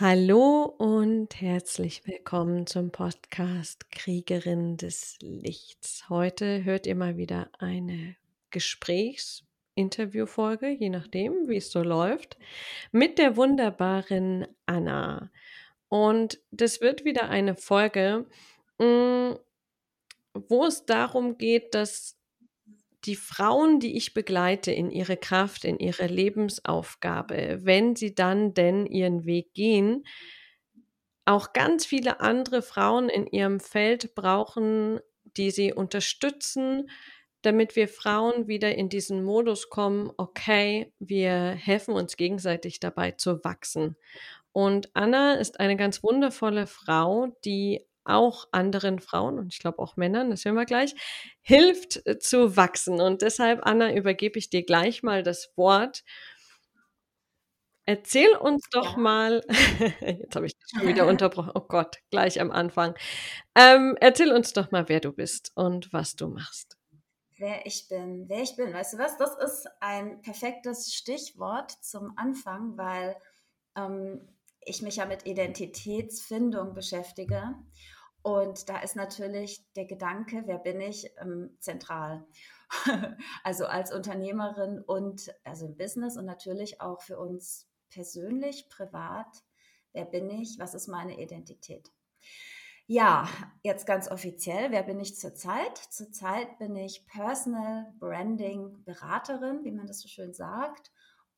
Hallo und herzlich willkommen zum Podcast Kriegerin des Lichts. Heute hört ihr mal wieder eine Gesprächs-Interviewfolge, je nachdem, wie es so läuft, mit der wunderbaren Anna. Und das wird wieder eine Folge, mm, wo es darum geht, dass die Frauen, die ich begleite in ihre Kraft, in ihre Lebensaufgabe, wenn sie dann denn ihren Weg gehen, auch ganz viele andere Frauen in ihrem Feld brauchen, die sie unterstützen, damit wir Frauen wieder in diesen Modus kommen, okay, wir helfen uns gegenseitig dabei zu wachsen. Und Anna ist eine ganz wundervolle Frau, die auch anderen Frauen und ich glaube auch Männern, das hören wir gleich, hilft äh, zu wachsen. Und deshalb, Anna, übergebe ich dir gleich mal das Wort. Erzähl uns doch ja. mal, jetzt habe ich dich schon wieder unterbrochen, oh Gott, gleich am Anfang. Ähm, erzähl uns doch mal, wer du bist und was du machst. Wer ich bin, wer ich bin, weißt du was, das ist ein perfektes Stichwort zum Anfang, weil ähm, ich mich ja mit Identitätsfindung beschäftige. Und da ist natürlich der Gedanke, wer bin ich, ähm, zentral. also als Unternehmerin und also im Business und natürlich auch für uns persönlich, privat. Wer bin ich? Was ist meine Identität? Ja, jetzt ganz offiziell, wer bin ich zurzeit? Zurzeit bin ich Personal Branding Beraterin, wie man das so schön sagt.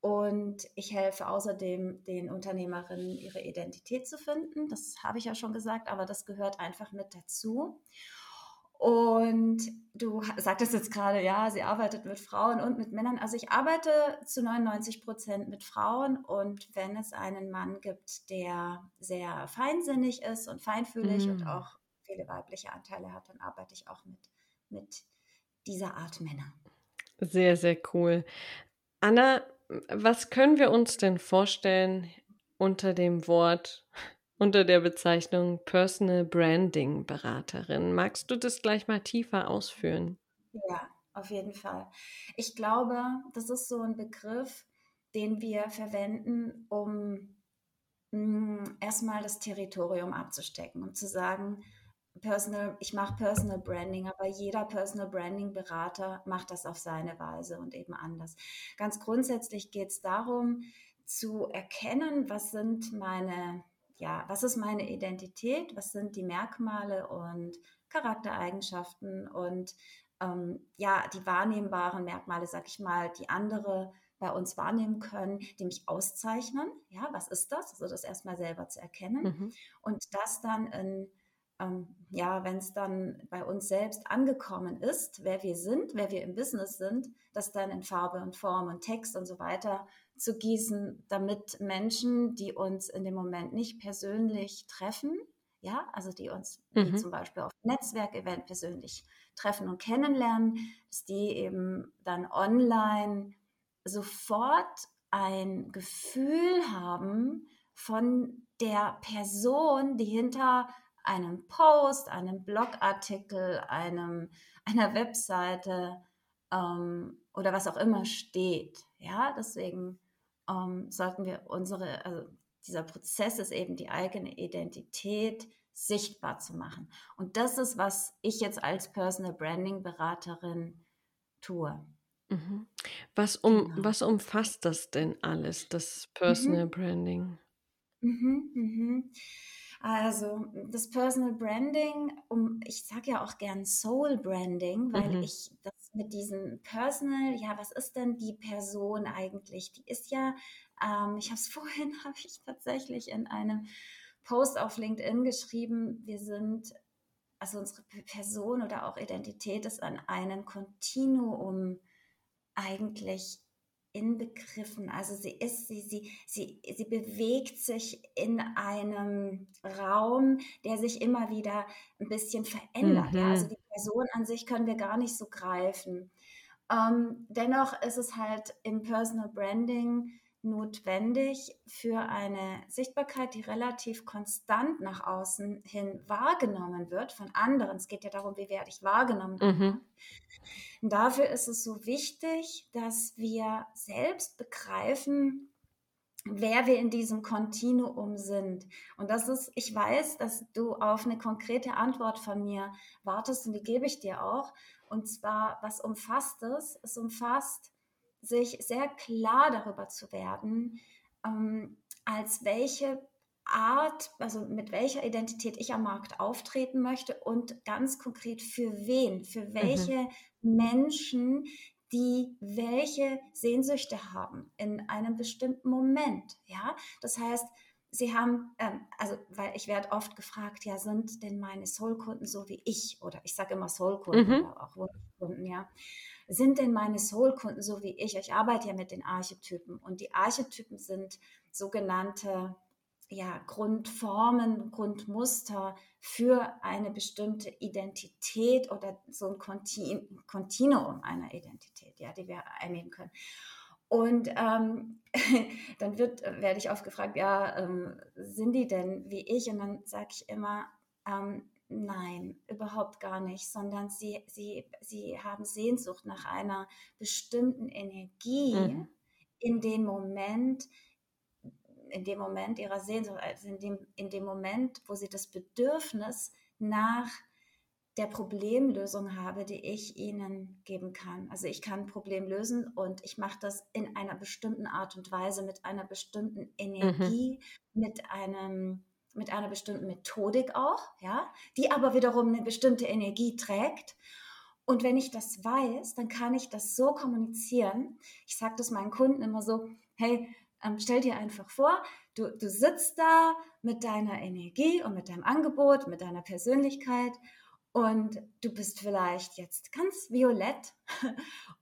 Und ich helfe außerdem den Unternehmerinnen, ihre Identität zu finden. Das habe ich ja schon gesagt, aber das gehört einfach mit dazu. Und du sagtest jetzt gerade, ja, sie arbeitet mit Frauen und mit Männern. Also ich arbeite zu 99 Prozent mit Frauen und wenn es einen Mann gibt, der sehr feinsinnig ist und feinfühlig mm. und auch viele weibliche Anteile hat, dann arbeite ich auch mit, mit dieser Art Männer. Sehr, sehr cool. Anna, was können wir uns denn vorstellen unter dem Wort, unter der Bezeichnung Personal Branding Beraterin? Magst du das gleich mal tiefer ausführen? Ja, auf jeden Fall. Ich glaube, das ist so ein Begriff, den wir verwenden, um mh, mm, erstmal das Territorium abzustecken und zu sagen, Personal, ich mache Personal Branding, aber jeder Personal Branding Berater macht das auf seine Weise und eben anders. Ganz grundsätzlich geht es darum, zu erkennen, was sind meine, ja, was ist meine Identität, was sind die Merkmale und Charaktereigenschaften und ähm, ja, die wahrnehmbaren Merkmale, sag ich mal, die andere bei uns wahrnehmen können, die mich auszeichnen. Ja, was ist das? Also das erstmal selber zu erkennen mhm. und das dann in ähm, ja, wenn es dann bei uns selbst angekommen ist, wer wir sind, wer wir im Business sind, das dann in Farbe und Form und Text und so weiter zu gießen, damit Menschen, die uns in dem Moment nicht persönlich treffen, ja, also die uns mhm. zum Beispiel auf Netzwerkevent persönlich treffen und kennenlernen, dass die eben dann online sofort ein Gefühl haben von der Person, die hinter einem Post, einem Blogartikel, einem, einer Webseite ähm, oder was auch immer steht. Ja, deswegen ähm, sollten wir unsere, also dieser Prozess ist eben die eigene Identität sichtbar zu machen. Und das ist, was ich jetzt als Personal Branding Beraterin tue. Mhm. Was, um, genau. was umfasst das denn alles, das Personal mhm. Branding? Mhm, mhm. Also das Personal Branding, um, ich sage ja auch gern Soul Branding, weil mhm. ich das mit diesem Personal, ja, was ist denn die Person eigentlich? Die ist ja, ähm, ich habe es vorhin, habe ich tatsächlich in einem Post auf LinkedIn geschrieben, wir sind, also unsere Person oder auch Identität ist an einem Kontinuum eigentlich inbegriffen. Also sie ist, sie, sie, sie, sie bewegt sich in einem Raum, der sich immer wieder ein bisschen verändert. Mhm. Ja, also die Person an sich können wir gar nicht so greifen. Ähm, dennoch ist es halt im Personal Branding notwendig für eine Sichtbarkeit, die relativ konstant nach außen hin wahrgenommen wird von anderen. Es geht ja darum, wie werde ich wahrgenommen. Mhm. Dafür ist es so wichtig, dass wir selbst begreifen, wer wir in diesem Kontinuum sind. Und das ist, ich weiß, dass du auf eine konkrete Antwort von mir wartest und die gebe ich dir auch. Und zwar, was umfasst es? Es umfasst, sich sehr klar darüber zu werden, ähm, als welche Art, also mit welcher Identität ich am Markt auftreten möchte und ganz konkret für wen, für mhm. welche mhm. Menschen die welche Sehnsüchte haben in einem bestimmten Moment. Ja, das heißt, sie haben, ähm, also weil ich werde oft gefragt, ja, sind denn meine Soul-Kunden so wie ich? Oder ich sage immer Soul-Kunden, mhm. auch Wunschkunden, ja. Sind denn meine Soul-Kunden so wie ich? Ich arbeite ja mit den Archetypen und die Archetypen sind sogenannte ja, Grundformen, Grundmuster für eine bestimmte Identität oder so ein Kontinuum einer Identität, ja, die wir einnehmen können. Und ähm, dann wird, werde ich oft gefragt, ja, ähm, sind die denn wie ich? Und dann sage ich immer, ähm, nein, überhaupt gar nicht, sondern sie, sie, sie haben Sehnsucht nach einer bestimmten Energie mhm. in dem Moment, in dem Moment ihrer Sehnsucht, also in dem, in dem Moment, wo sie das Bedürfnis nach der Problemlösung habe, die ich ihnen geben kann. Also ich kann ein Problem lösen und ich mache das in einer bestimmten Art und Weise, mit einer bestimmten Energie, mhm. mit einem mit einer bestimmten Methodik auch, ja, die aber wiederum eine bestimmte Energie trägt. Und wenn ich das weiß, dann kann ich das so kommunizieren. Ich sage das meinen Kunden immer so, hey, ähm, stell dir einfach vor, du, du sitzt da mit deiner Energie und mit deinem Angebot, mit deiner Persönlichkeit und du bist vielleicht jetzt ganz violett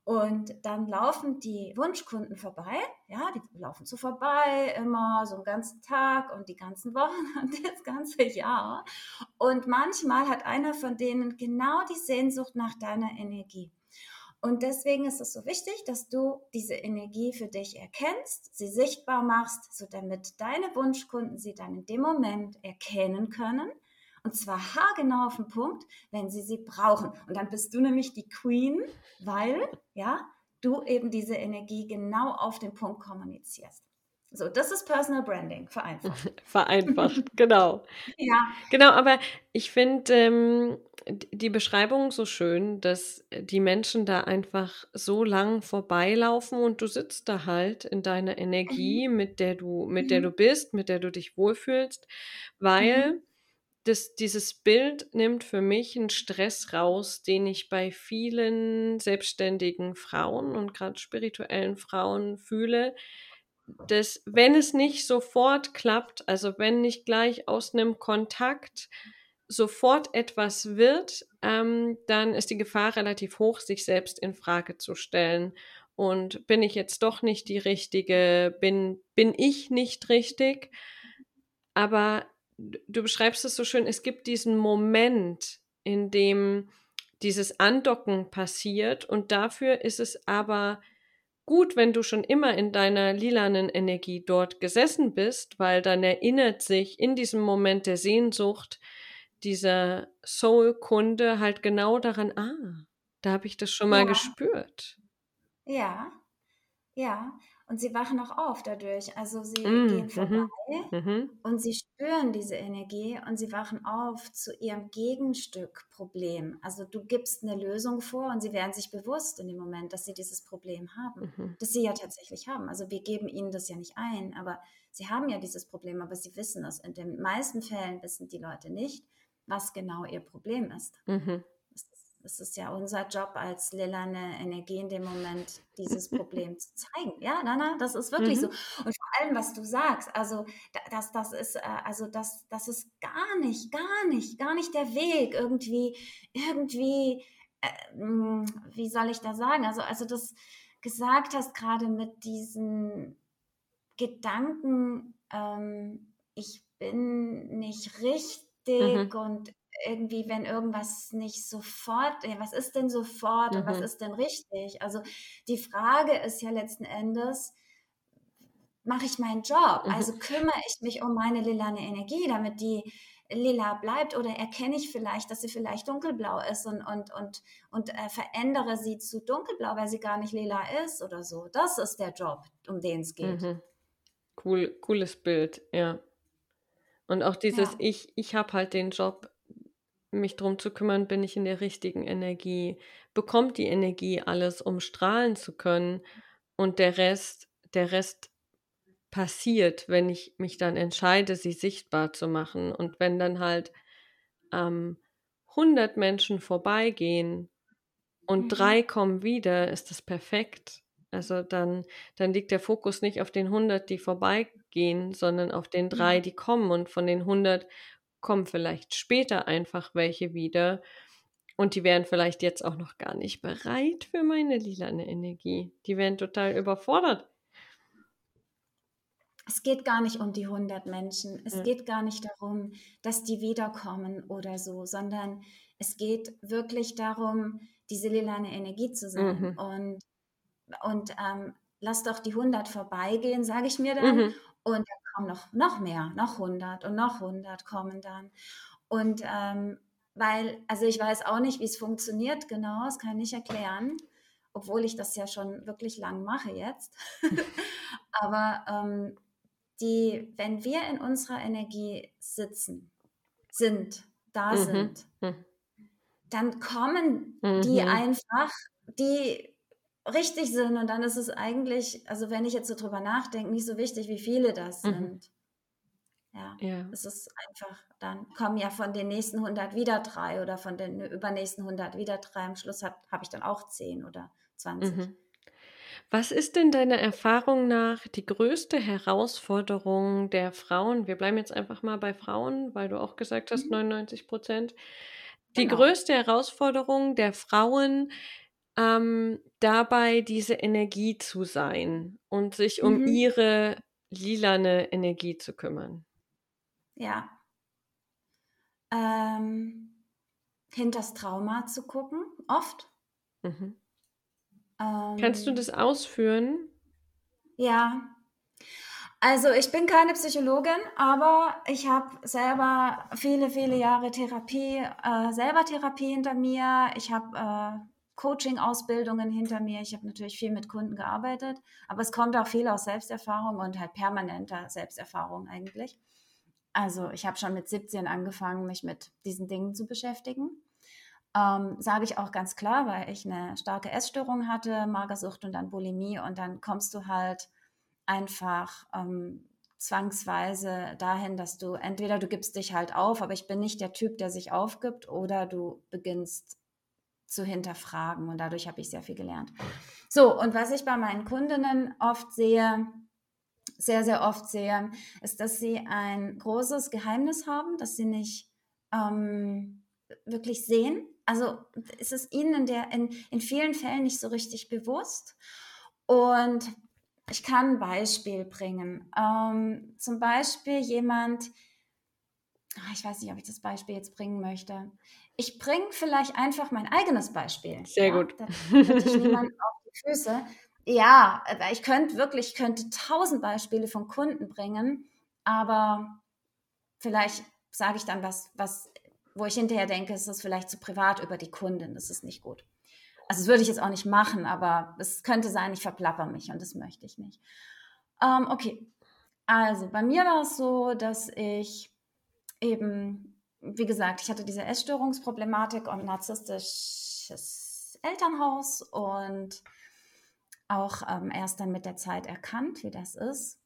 und dann laufen die Wunschkunden vorbei, ja, die laufen so vorbei immer so einen ganzen Tag und die ganzen Wochen und das ganze Jahr und manchmal hat einer von denen genau die Sehnsucht nach deiner Energie. Und deswegen ist es so wichtig, dass du diese Energie für dich erkennst, sie sichtbar machst, so damit deine Wunschkunden sie dann in dem Moment erkennen können. Und zwar haargenau auf den Punkt, wenn sie sie brauchen. Und dann bist du nämlich die Queen, weil, ja, du eben diese Energie genau auf den Punkt kommunizierst. So, das ist Personal Branding, vereinfacht. vereinfacht, genau. ja. Genau, aber ich finde ähm, die Beschreibung so schön, dass die Menschen da einfach so lang vorbeilaufen und du sitzt da halt in deiner Energie, mhm. mit der du, mit mhm. der du bist, mit der du dich wohlfühlst, weil mhm. Das, dieses Bild nimmt für mich einen Stress raus, den ich bei vielen selbstständigen Frauen und gerade spirituellen Frauen fühle dass wenn es nicht sofort klappt, also wenn nicht gleich aus einem Kontakt sofort etwas wird, ähm, dann ist die Gefahr relativ hoch, sich selbst in Frage zu stellen. Und bin ich jetzt doch nicht die Richtige? Bin, bin ich nicht richtig? Aber du beschreibst es so schön, es gibt diesen Moment, in dem dieses Andocken passiert und dafür ist es aber gut, wenn du schon immer in deiner lilanen Energie dort gesessen bist, weil dann erinnert sich in diesem Moment der Sehnsucht dieser Soul-Kunde halt genau daran, ah, da habe ich das schon mal ja. gespürt. Ja, ja. Und sie wachen auch auf dadurch. Also sie mm, gehen mhm, vorbei mm, und sie spüren diese Energie und sie wachen auf zu ihrem Gegenstück Problem. Also du gibst eine Lösung vor und sie werden sich bewusst in dem Moment, dass sie dieses Problem haben, mm das sie ja tatsächlich haben. Also wir geben ihnen das ja nicht ein, aber sie haben ja dieses Problem, aber sie wissen es. In den meisten Fällen wissen die Leute nicht, was genau ihr Problem ist. Mhm. Es ist ja unser Job als lilane Energie in dem Moment, dieses Problem zu zeigen. Ja, na, na, das ist wirklich mhm. so. Und vor allem, was du sagst, also das, das ist, äh, also das, das ist gar nicht, gar nicht, gar nicht der Weg, irgendwie, irgendwie, äh, hm, wie soll ich da sagen? Also, also das gesagt hast gerade mit diesen Gedanken, ähm, ich bin nicht richtig mhm. und irgendwie, wenn irgendwas nicht sofort, ja, was ist denn sofort mhm. und was mhm. ist denn richtig? Also die Frage ist ja letzten Endes, mache ich meinen Job? Mhm. Also kümmere ich mich um meine lilane Energie, damit die lila bleibt oder erkenne ich vielleicht, dass sie vielleicht dunkelblau ist und, und, und, und äh, verändere sie zu dunkelblau, weil sie gar nicht lila ist oder so. Das ist der Job, um den es geht. Mhm. cool, cooles Bild, ja. Und auch dieses Ja. ich ich habe halt den Job, mich drum zu kümmern, bin ich in der richtigen Energie? Bekommt die Energie alles, um strahlen zu können? Und der Rest der Rest passiert, wenn ich mich dann entscheide, sie sichtbar zu machen. Und wenn dann halt, ähm, 100 Menschen vorbeigehen und 3 Mhm. kommen wieder, ist das perfekt. Also, dann dann liegt der Fokus nicht auf den 100, die vorbeigehen, sondern auf den 3, Ja. die kommen. Und von den 100 kommen vielleicht später einfach welche wieder. Und die wären vielleicht jetzt auch noch gar nicht bereit für meine lilane Energie. Die wären total überfordert. Es geht gar nicht um die 100 Menschen. Es Ja. geht gar nicht darum, dass die wiederkommen oder so, sondern es geht wirklich darum, diese lilane Energie zu sein. Mhm. Und und, ähm, lass doch die 100 vorbeigehen, sage ich mir dann. Mhm. Und dann kommen noch noch mehr, noch 100 und noch 100 kommen dann. Und, ähm, weil also, ich weiß auch nicht, wie's funktioniert genau, das kann ich nicht erklären, obwohl ich das ja schon wirklich lang mache jetzt. Aber, ähm, die wenn wir in unserer Energie sitzen sind, da Mhm. sind Mhm. dann kommen die Mhm. einfach, die richtig sind. Und dann ist es eigentlich also, wenn ich jetzt so drüber nachdenke, nicht so wichtig, wie viele das Mhm. sind. Ja, Ja. es ist einfach dann kommen ja von den nächsten 100 wieder 3 oder von den übernächsten 100 wieder 3. Am Schluss hat habe ich dann auch 10 oder 20. Mhm. Was ist denn deiner Erfahrung nach die größte Herausforderung der Frauen? Wir bleiben jetzt einfach mal bei Frauen, weil du auch gesagt hast, Mhm. 99 %. Die Genau. größte Herausforderung der Frauen, ähm, dabei, diese Energie zu sein und sich um Mhm. ihre lilane Energie zu kümmern? Ja. Ähm, hinters Trauma zu gucken, oft. Mhm. Kannst du das Ähm ausführen? Ja. Also, ich bin keine Psychologin, aber ich habe selber viele, viele Jahre Therapie äh, selber Therapie hinter mir. Ich habe, äh, Coaching-Ausbildungen hinter mir. Ich habe natürlich viel mit Kunden gearbeitet, aber es kommt auch viel aus Selbsterfahrung und halt permanenter Selbsterfahrung eigentlich. Also, ich habe schon mit 17 angefangen, mich mit diesen Dingen zu beschäftigen. Ähm, sage ich auch ganz klar, weil ich 'ne starke Essstörung hatte, Magersucht und dann Bulimie und dann kommst du halt einfach, ähm, zwangsweise dahin, dass du entweder du gibst dich halt auf, aber ich bin nicht der Typ, der sich aufgibt, oder du beginnst zu hinterfragen und dadurch habe ich sehr viel gelernt. So, und was ich bei meinen Kundinnen oft sehe sehr, sehr oft sehe, ist, dass sie ein großes Geheimnis haben, das sie nicht, ähm, wirklich sehen. Also, es ist ihnen in der in in vielen Fällen nicht so richtig bewusst. Und ich kann 'n Beispiel bringen. Ähm, zum Beispiel jemand ah, ich weiß nicht, ob ich das Beispiel jetzt bringen möchte. Ich bringe vielleicht einfach mein eigenes Beispiel, Sehr ja? gut. Da tritt ich auf die Füße. Ja, ich könnte wirklich ich könnte 1000 Beispiele von Kunden bringen, aber vielleicht sage ich dann was was wo ich hinterher denke, es ist vielleicht zu privat über die Kundin. Das ist nicht gut. Also, das würde ich jetzt auch nicht machen, aber es könnte sein, ich verplappere mich und das möchte ich nicht. Ähm, okay. Also, bei mir war es so, dass ich eben wie gesagt, ich hatte diese Essstörungsproblematik und narzisstisches Elternhaus und auch, ähm, erst dann mit der Zeit erkannt, wie das ist.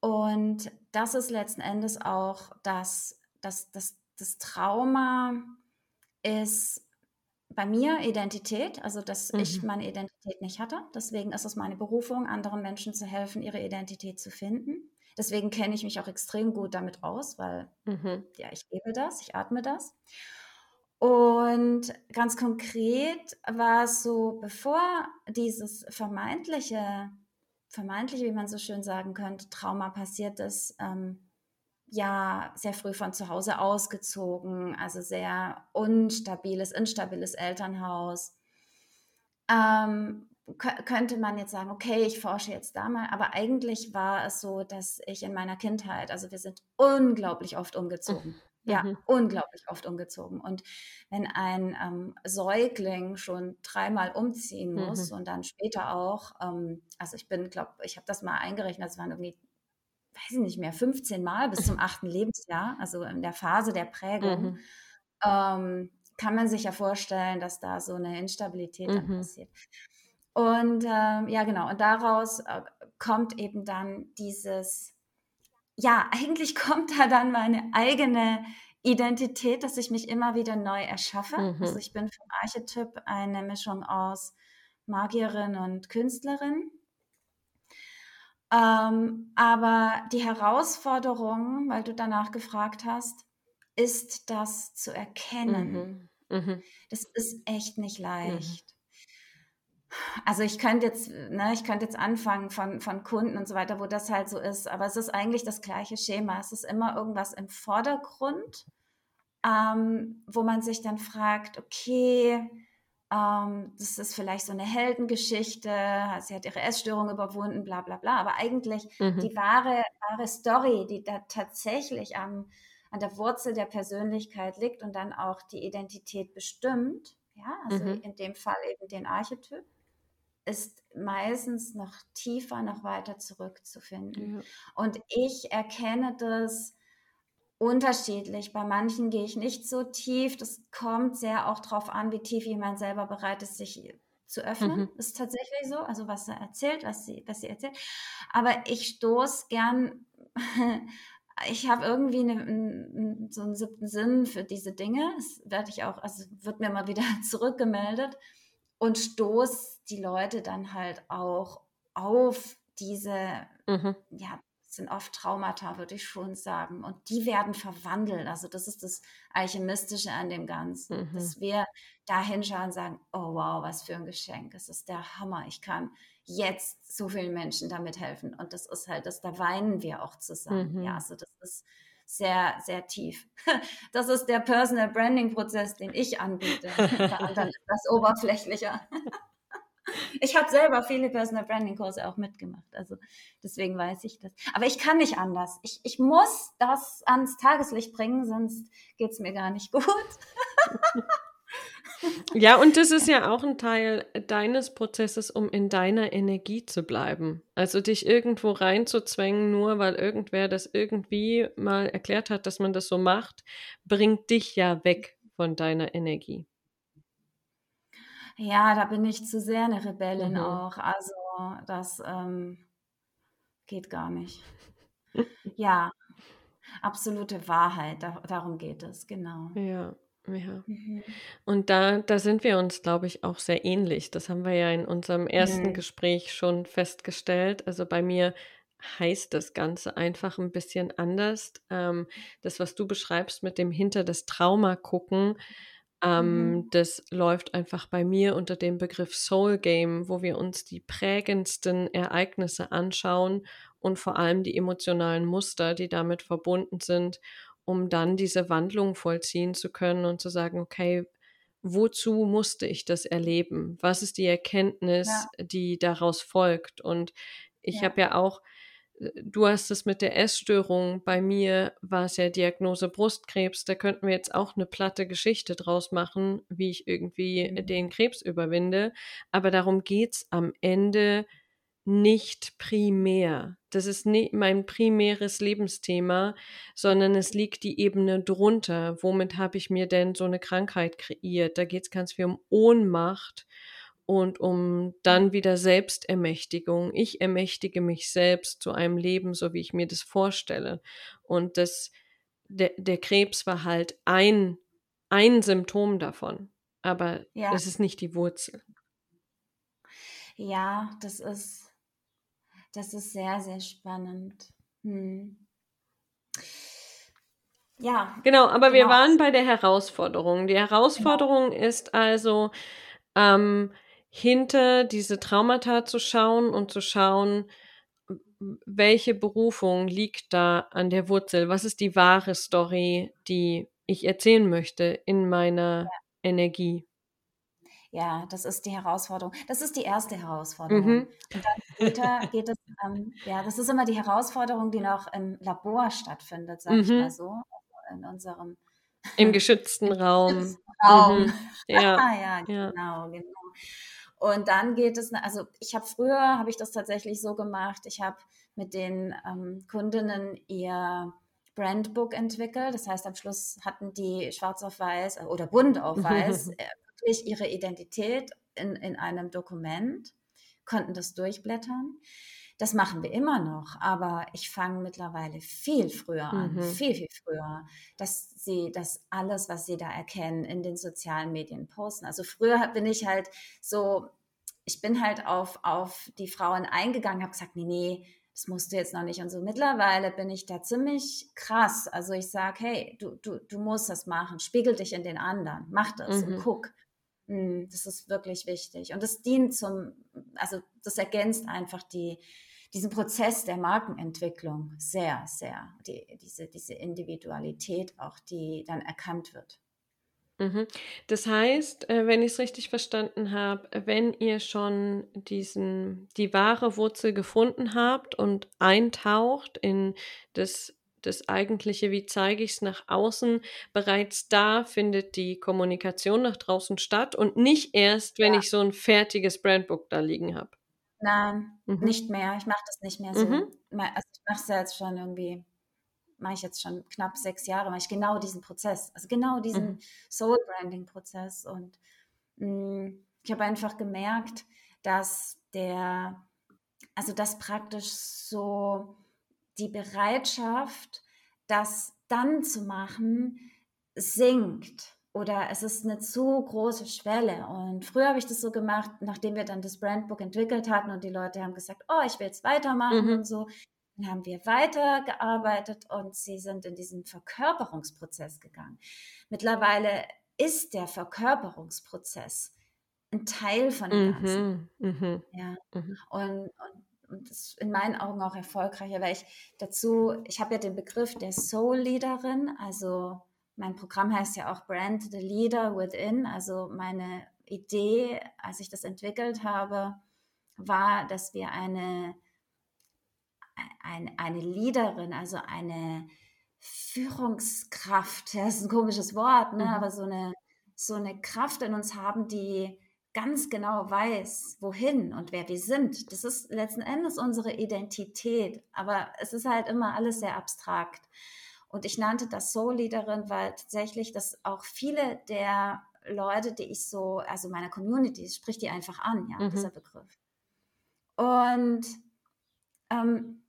Und das ist letzten Endes auch das das das das Trauma ist bei mir Identität, also, dass ich Mhm. meine Identität nicht hatte. Deswegen ist es meine Berufung, anderen Menschen zu helfen, ihre Identität zu finden. Deswegen kenne ich mich auch extrem gut damit aus, weil, Mhm. ja, ich lebe das, ich atme das. Und ganz konkret war es so, bevor dieses vermeintliche vermeintliche, wie man so schön sagen könnte, Trauma passiert ist, ähm, ja, sehr früh von zu Hause ausgezogen, also, sehr unstabiles instabiles Elternhaus. Ähm, könnte man jetzt sagen: „Okay, ich forsche jetzt da mal“, aber eigentlich war es so, dass ich in meiner Kindheit also, wir sind unglaublich oft umgezogen. Ja, Mhm. unglaublich oft umgezogen. Und wenn ein, ähm, Säugling schon dreimal umziehen muss Mhm. und dann später auch, ähm also, ich bin glaube ich habe das mal eingerechnet, es waren irgendwie weiß ich nicht mehr, 15 Mal bis zum achten Lebensjahr, also in der Phase der Prägung, mhm. ähm, kann man sich ja vorstellen, dass da so eine Instabilität mhm. dann passiert. Und äh, ja, genau, und daraus äh, kommt eben dann dieses, ja, eigentlich kommt da dann meine eigene Identität, dass ich mich immer wieder neu erschaffe. Mhm. Also ich bin vom Archetyp eine Mischung aus Magierin und Künstlerin. Ähm, aber die Herausforderung, weil du danach gefragt hast, ist das zu erkennen. Mhm. Mhm. Das ist echt nicht mhm. leicht. Also ich könnte jetzt, ne, ich könnte jetzt anfangen von, von Kunden und so weiter, wo das halt so ist, aber es ist eigentlich das gleiche Schema. Es ist immer irgendwas im Vordergrund, ähm, wo man sich dann fragt, okay, ähm, das ist vielleicht so eine Heldengeschichte, sie hat ihre Essstörung überwunden, bla bla bla. Aber eigentlich mhm. die wahre, wahre Story, die da tatsächlich am, an der Wurzel der Persönlichkeit liegt und dann auch die Identität bestimmt, ja, also mhm. in dem Fall eben den Archetyp, ist meistens noch tiefer, noch weiter zurückzufinden. Ja. Und ich erkenne das unterschiedlich. Bei manchen gehe ich nicht so tief. Das kommt sehr auch darauf an, wie tief jemand selber bereit ist, sich zu öffnen. Mhm. Ist tatsächlich so. Also was er erzählt, was sie, was sie erzählt. Aber ich stoße gern. ich habe irgendwie eine, so einen siebten Sinn für diese Dinge. Das werde ich auch, also wird mir mal wieder zurückgemeldet und stoße die Leute dann halt auch auf diese mhm. ja, sind oft Traumata, würde ich schon sagen. Und die werden verwandelt. Also das ist das Alchemistische an dem Ganzen. Mhm. Dass wir da hinschauen und sagen, oh wow, was für ein Geschenk. Es ist der Hammer. Ich kann jetzt so vielen Menschen damit helfen. Und das ist halt, das, da weinen wir auch zusammen. Mhm. Ja, also das ist sehr, sehr tief. Das ist der Personal Branding Prozess, den ich anbiete. Bei anderen ist das oberflächlicher. Ich habe selber viele Personal Branding Kurse auch mitgemacht, also deswegen weiß ich das. Aber ich kann nicht anders. Ich, ich muss das ans Tageslicht bringen, sonst geht es mir gar nicht gut. Ja, und das ist ja auch ein Teil deines Prozesses, um in deiner Energie zu bleiben. Also dich irgendwo reinzuzwängen, nur weil irgendwer das irgendwie mal erklärt hat, dass man das so macht, bringt dich ja weg von deiner Energie. Ja, da bin ich zu sehr eine Rebellin mhm. auch. Also das ähm, geht gar nicht. ja, absolute Wahrheit, da, darum geht es, genau. Ja. Ja. Mhm. Und da, da sind wir uns, glaube ich, auch sehr ähnlich. Das haben wir ja in unserem ersten mhm. Gespräch schon festgestellt. Also bei mir heißt das Ganze einfach ein bisschen anders. Ähm, das, was du beschreibst mit dem hinter das Trauma gucken, ähm, mhm. Das läuft einfach bei mir unter dem Begriff Soul Game, wo wir uns die prägendsten Ereignisse anschauen und vor allem die emotionalen Muster, die damit verbunden sind, um dann diese Wandlung vollziehen zu können und zu sagen, okay, wozu musste ich das erleben? Was ist die Erkenntnis, ja. die daraus folgt? Und ich ja. habe ja auch du hast es mit der Essstörung. Bei mir war es ja Diagnose Brustkrebs. Da könnten wir jetzt auch eine platte Geschichte draus machen, wie ich irgendwie mhm. den Krebs überwinde. Aber darum geht's am Ende nicht primär. Das ist nicht mein primäres Lebensthema, sondern es liegt die Ebene drunter. Womit habe ich mir denn so eine Krankheit kreiert? Da geht es ganz viel um Ohnmacht und um dann wieder Selbstermächtigung. Ich ermächtige mich selbst zu einem Leben, so wie ich mir das vorstelle. Und das, der, der Krebs war halt ein, ein Symptom davon, aber ja. es ist nicht die Wurzel. Ja, das ist, das ist sehr, sehr spannend. Hm. Ja. Genau, aber genau. wir waren bei der Herausforderung. Die Herausforderung genau. ist also, ähm, hinter diese Traumata zu schauen und zu schauen, welche Berufung liegt da an der Wurzel? Was ist die wahre Story, die ich erzählen möchte in meiner ja. Energie? Ja, das ist die Herausforderung. Das ist die erste Herausforderung. Mhm. Und dann später geht es, ähm, ja, das ist immer die Herausforderung, die noch im Labor stattfindet, sag mhm. ich mal so, also in unserem im geschützten Raum. Raum. Mhm. Ja. ja, genau, genau. Und dann geht es, also ich habe früher, habe ich das tatsächlich so gemacht, ich habe mit den ähm, Kundinnen ihr Brandbook entwickelt. Das heißt, am Schluss hatten die schwarz auf weiß äh, oder bunt auf weiß äh, wirklich ihre Identität in, in einem Dokument, konnten das durchblättern. Das machen wir immer noch, aber ich fange mittlerweile viel früher an, mhm. viel, viel früher, dass sie das alles, was sie da erkennen, in den sozialen Medien posten. Also früher bin ich halt so, ich bin halt auf, auf die Frauen eingegangen, habe gesagt, nee, nee, das musst du jetzt noch nicht. Und so mittlerweile bin ich da ziemlich krass. Also ich sage, hey, du, du, du musst das machen, spiegel dich in den anderen, mach das mhm. und guck. Hm, das ist wirklich wichtig. Und das dient zum, also das ergänzt einfach die, diesen Prozess der Markenentwicklung sehr, sehr. Die, diese, diese Individualität auch, die dann erkannt wird. Mhm. Das heißt, äh, wenn ich es richtig verstanden habe, wenn ihr schon diesen, die wahre Wurzel gefunden habt und eintaucht in das, das eigentliche, wie zeige ich es nach außen, bereits da findet die Kommunikation nach draußen statt und nicht erst, wenn ja. ich so ein fertiges Brandbook da liegen habe. Nein, mhm. nicht mehr. Ich mache das nicht mehr so. Mhm. Also ich mache es ja jetzt schon irgendwie mache ich jetzt schon knapp sechs Jahre, mache ich genau diesen Prozess, also genau diesen mhm. Soul-Branding-Prozess. Und mh, mm, ich habe einfach gemerkt, dass der, also dass praktisch so die Bereitschaft, das dann zu machen, sinkt oder es ist eine zu große Schwelle. Und früher habe ich das so gemacht, nachdem wir dann das Brandbook entwickelt hatten und die Leute haben gesagt, oh, ich will jetzt weitermachen mhm. und so. Dann haben wir weitergearbeitet und sie sind in diesen Verkörperungsprozess gegangen. Mittlerweile ist der Verkörperungsprozess ein Teil von dem Ganzen. Mhm, mh, ja. Mhm. Und, und, und das ist in meinen Augen auch erfolgreicher, weil ich dazu, ich habe ja den Begriff der Soul-Leaderin, also mein Programm heißt ja auch Brand the Leader Within, also meine Idee, als ich das entwickelt habe, war, dass wir eine ein, eine Leaderin, also eine Führungskraft, das ist ein komisches Wort, ne? Mhm. aber so eine, so eine Kraft in uns haben, die ganz genau weiß, wohin und wer wir sind. Das ist letzten Endes unsere Identität, aber es ist halt immer alles sehr abstrakt. Und ich nannte das Soul-Leaderin, weil tatsächlich das auch viele der Leute, die ich so, also meiner Community, spricht die einfach an, ja, mhm. dieser Begriff. Und ähm,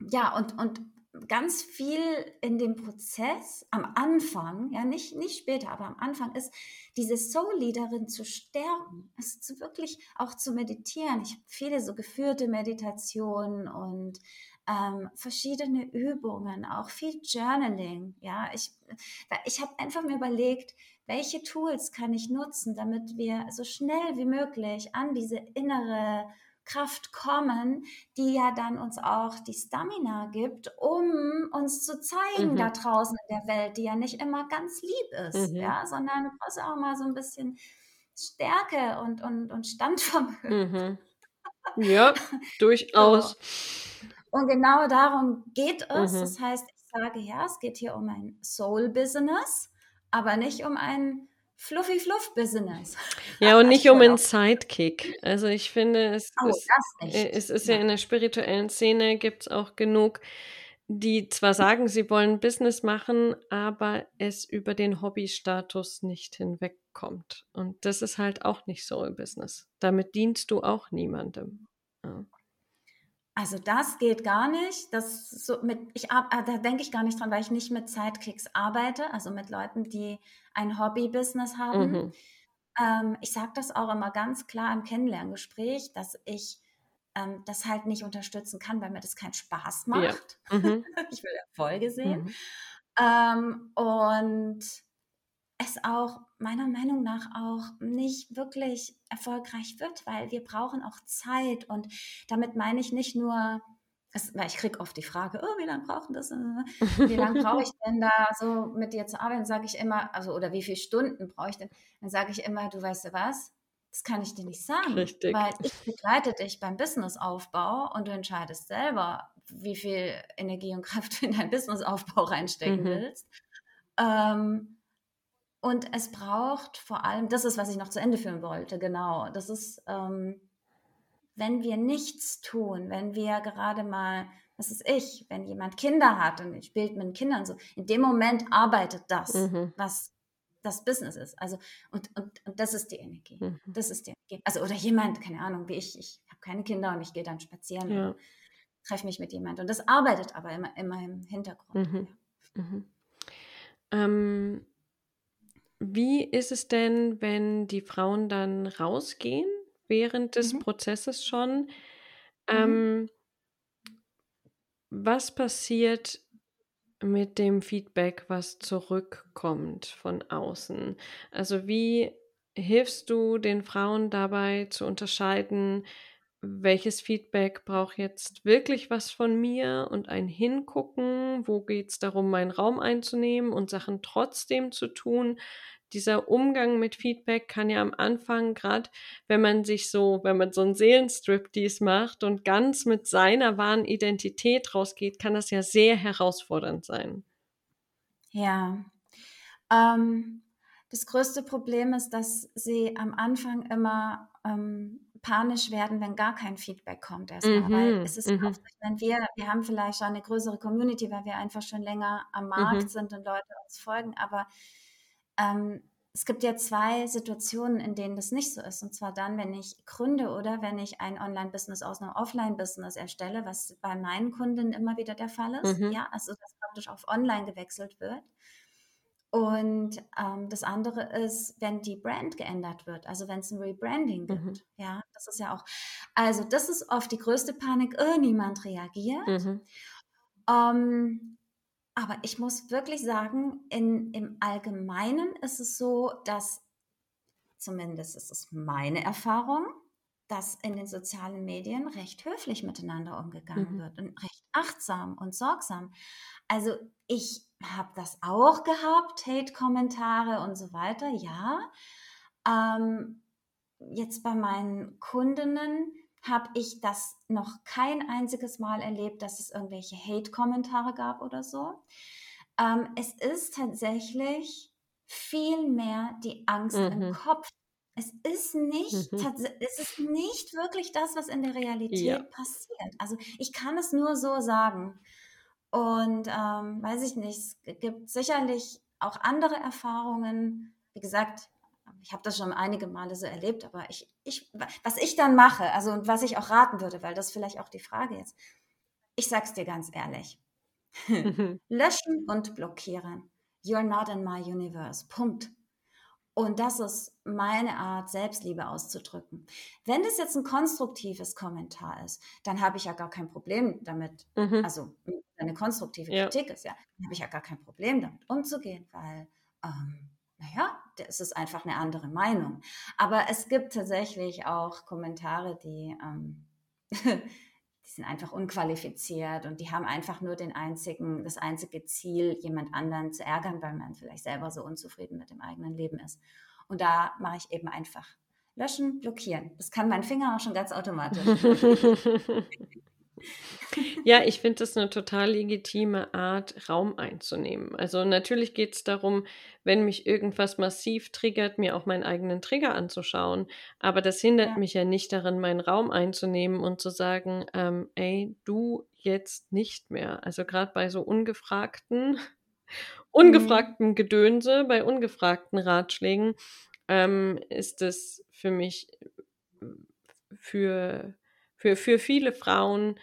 ja, und, und ganz viel in dem Prozess am Anfang, ja, nicht, nicht später, aber am Anfang ist, diese Soul-Leaderin zu stärken, es zu wirklich auch zu meditieren. Ich habe viele so geführte Meditationen und ähm, verschiedene Übungen, auch viel Journaling. Ja, ich, ich habe einfach mir überlegt, welche Tools kann ich nutzen, damit wir so schnell wie möglich an diese innere Kraft kommen, die ja dann uns auch die Stamina gibt, um uns zu zeigen mhm. da draußen in der Welt, die ja nicht immer ganz lieb ist, mhm. ja, sondern du brauchst auch mal so ein bisschen Stärke und, und, und Standvermögen. Mhm. Ja, durchaus. So. Und genau darum geht es. Mhm. Das heißt, ich sage ja, es geht hier um ein Soul-Business, aber nicht um ein Fluffy Fluff Business. Ja, und nicht um einen Sidekick. Also ich finde, es, oh, ist, äh, es ist ja. ja in der spirituellen Szene gibt es auch genug, die zwar sagen, sie wollen Business machen, aber es über den Hobbystatus nicht hinwegkommt. Und das ist halt auch nicht so im Business. Damit dienst du auch niemandem. Ja. Also das geht gar nicht. Das so mit, ich, äh, da denke ich gar nicht dran, weil ich nicht mit Sidekicks arbeite, also mit Leuten, die ein Hobby-Business haben. Mhm. Ähm, ich sage das auch immer ganz klar im Kennenlerngespräch, dass ich ähm, das halt nicht unterstützen kann, weil mir das keinen Spaß macht. Ja. Mhm. ich will Erfolge sehen. Mhm. Ähm, und es auch meiner Meinung nach auch nicht wirklich erfolgreich wird, weil wir brauchen auch Zeit und damit meine ich nicht nur, es, weil ich kriege oft die Frage, oh, wie lange brauchen das? Wie lange brauche ich denn da so mit dir zu arbeiten? Sage ich immer, also oder wie viele Stunden brauche ich denn? Dann sage ich immer, du weißt du was? Das kann ich dir nicht sagen, Richtig. weil ich begleite dich beim Businessaufbau und du entscheidest selber, wie viel Energie und Kraft du in deinen Businessaufbau reinstecken mhm. willst. Ähm, und es braucht vor allem, das ist, was ich noch zu Ende führen wollte, genau. Das ist, ähm, wenn wir nichts tun, wenn wir gerade mal, was ist ich, wenn jemand Kinder hat und spielt mit Kindern so, in dem Moment arbeitet das, mhm. was das Business ist. Also, und, und, und das ist die Energie. Mhm. Das ist die Energie. Also, oder jemand, keine Ahnung, wie ich, ich habe keine Kinder und ich gehe dann spazieren ja. und treffe mich mit jemandem. Und das arbeitet aber immer, immer im Hintergrund. Mhm. Ja. Mhm. Ähm, wie ist es denn, wenn die Frauen dann rausgehen während des mhm. Prozesses schon? Mhm. Ähm, was passiert mit dem Feedback, was zurückkommt von außen? Also wie hilfst du den Frauen dabei zu unterscheiden, welches Feedback braucht jetzt wirklich was von mir und ein Hingucken, wo geht es darum, meinen Raum einzunehmen und Sachen trotzdem zu tun. Dieser Umgang mit Feedback kann ja am Anfang, gerade wenn man sich so, wenn man so einen Seelenstrip dies macht und ganz mit seiner wahren Identität rausgeht, kann das ja sehr herausfordernd sein. Ja. Ähm, das größte Problem ist, dass sie am Anfang immer ähm, panisch werden, wenn gar kein Feedback kommt erstmal. Mhm. Weil es ist mhm. auch, wenn wir, wir haben vielleicht schon eine größere Community, weil wir einfach schon länger am Markt mhm. sind und Leute uns folgen, aber ähm, es gibt ja zwei Situationen, in denen das nicht so ist. Und zwar dann, wenn ich gründe oder wenn ich ein Online-Business aus einem Offline-Business erstelle, was bei meinen Kunden immer wieder der Fall ist. Mhm. Ja, also dass praktisch auf Online gewechselt wird. Und ähm, das andere ist, wenn die Brand geändert wird, also wenn es ein Rebranding gibt. Mhm. Ja, das ist ja auch. Also, das ist oft die größte Panik, oh, niemand reagiert. Mhm. Ähm, aber ich muss wirklich sagen, in, im Allgemeinen ist es so, dass zumindest ist es meine Erfahrung, dass in den sozialen Medien recht höflich miteinander umgegangen mhm. wird und recht achtsam und sorgsam. Also ich habe das auch gehabt, Hate-Kommentare und so weiter, ja. Ähm, jetzt bei meinen Kundinnen habe ich das noch kein einziges Mal erlebt, dass es irgendwelche Hate-Kommentare gab oder so. Ähm, es ist tatsächlich viel mehr die Angst mhm. im Kopf. Es ist nicht, mhm. es ist nicht wirklich das, was in der Realität ja. passiert. Also ich kann es nur so sagen. Und ähm, weiß ich nicht, es gibt sicherlich auch andere Erfahrungen. Wie gesagt, ich habe das schon einige Male so erlebt, aber ich, ich, was ich dann mache, also und was ich auch raten würde, weil das vielleicht auch die Frage jetzt, ich sag's dir ganz ehrlich. Löschen und blockieren. You're not in my universe. Punkt. Und das ist meine Art, Selbstliebe auszudrücken. Wenn das jetzt ein konstruktives Kommentar ist, dann habe ich ja gar kein Problem damit. Mhm. Also eine konstruktive ja. Kritik ist, ja, dann habe ich ja gar kein Problem damit umzugehen, weil, ähm, naja, es ist einfach eine andere Meinung. Aber es gibt tatsächlich auch Kommentare, die, ähm, die sind einfach unqualifiziert und die haben einfach nur den einzigen, das einzige Ziel, jemand anderen zu ärgern, weil man vielleicht selber so unzufrieden mit dem eigenen Leben ist. Und da mache ich eben einfach löschen, blockieren. Das kann mein Finger auch schon ganz automatisch. Ja, ich finde das eine total legitime Art, Raum einzunehmen. Also natürlich geht es darum, wenn mich irgendwas massiv triggert, mir auch meinen eigenen Trigger anzuschauen. Aber das hindert ja. mich ja nicht darin, meinen Raum einzunehmen und zu sagen, ähm, ey, du jetzt nicht mehr. Also gerade bei so ungefragten, mhm. ungefragten Gedönse, bei ungefragten Ratschlägen, ähm, ist es für mich für, für, für viele Frauen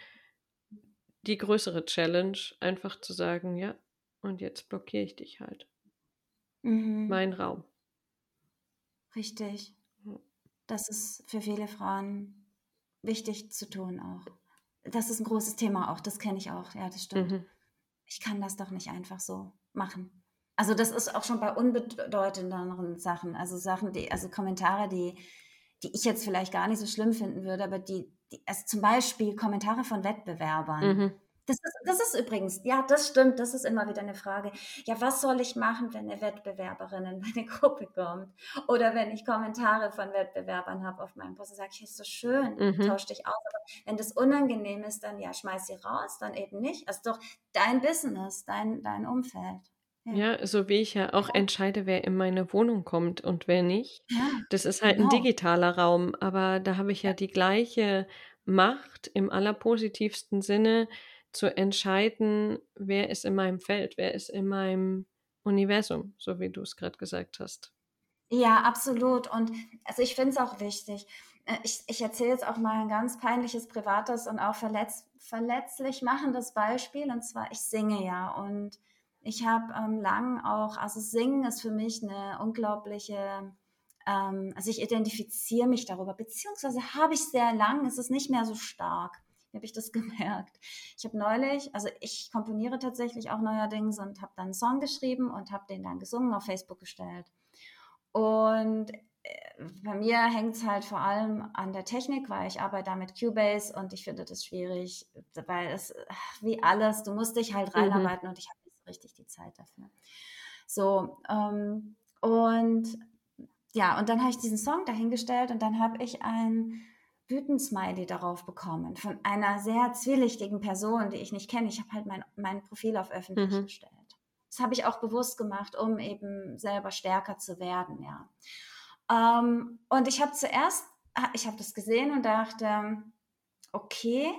die größere Challenge, einfach zu sagen, ja, und jetzt blockiere ich dich halt. Mhm. Mein Raum. Richtig. Das ist für viele Frauen wichtig zu tun auch. Das ist ein großes Thema auch, das kenne ich auch, ja, das stimmt. Mhm. Ich kann das doch nicht einfach so machen. Also das ist auch schon bei unbedeutenderen Sachen, also Sachen, die, also Kommentare, die, die ich jetzt vielleicht gar nicht so schlimm finden würde, aber die, die also zum Beispiel Kommentare von Wettbewerbern. Mhm. Das ist, das ist übrigens, ja, das stimmt, das ist immer wieder eine Frage. Ja, was soll ich machen, wenn eine Wettbewerberin in meine Gruppe kommt? Oder wenn ich Kommentare von Wettbewerbern habe auf meinem Post, dann sage ich, ist so schön, mhm. tausch dich aus. Aber wenn das unangenehm ist, dann ja, schmeiß sie raus, dann eben nicht. Also doch dein Business, dein, dein Umfeld. Ja. so wie ich ja auch entscheide, wer in meine Wohnung kommt und wer nicht. Ja, das ist halt genau. ein digitaler Raum, aber da habe ich ja, ja die gleiche Macht im allerpositivsten Sinne zu entscheiden, wer ist in meinem Feld, wer ist in meinem Universum, so wie du es gerade gesagt hast. Ja, absolut. Und also ich finde es auch wichtig. Äh, ich, ich erzähle jetzt auch mal ein ganz peinliches, privates und auch verletz, verletzlich machendes Beispiel. Und zwar, ich singe ja und ich habe ähm, lang auch, also Singen ist für mich eine unglaubliche, ähm, also ich identifiziere mich darüber, beziehungsweise habe ich sehr lang, ist es nicht mehr so stark. Wie habe ich das gemerkt? Ich habe neulich, also ich komponiere tatsächlich auch neuerdings und habe dann einen Song geschrieben und habe den dann gesungen, auf Facebook gestellt. Und äh, bei mir hängt es halt vor allem an der Technik, weil ich arbeite da mit Cubase und ich finde das schwierig, weil es wie alles, du musst dich halt mhm. reinarbeiten mhm. und ich habe richtig die Zeit dafür. So, ähm, und ja, und dann habe ich diesen Song dahingestellt und dann habe ich ein Wütensmiley darauf bekommen von einer sehr zwielichtigen Person, die ich nicht kenne. Ich habe halt mein, mein Profil auf öffentlich mhm. gestellt. Das habe ich auch bewusst gemacht, um eben selber stärker zu werden, ja. Ähm, und ich habe zuerst, ich habe das gesehen und dachte, okay,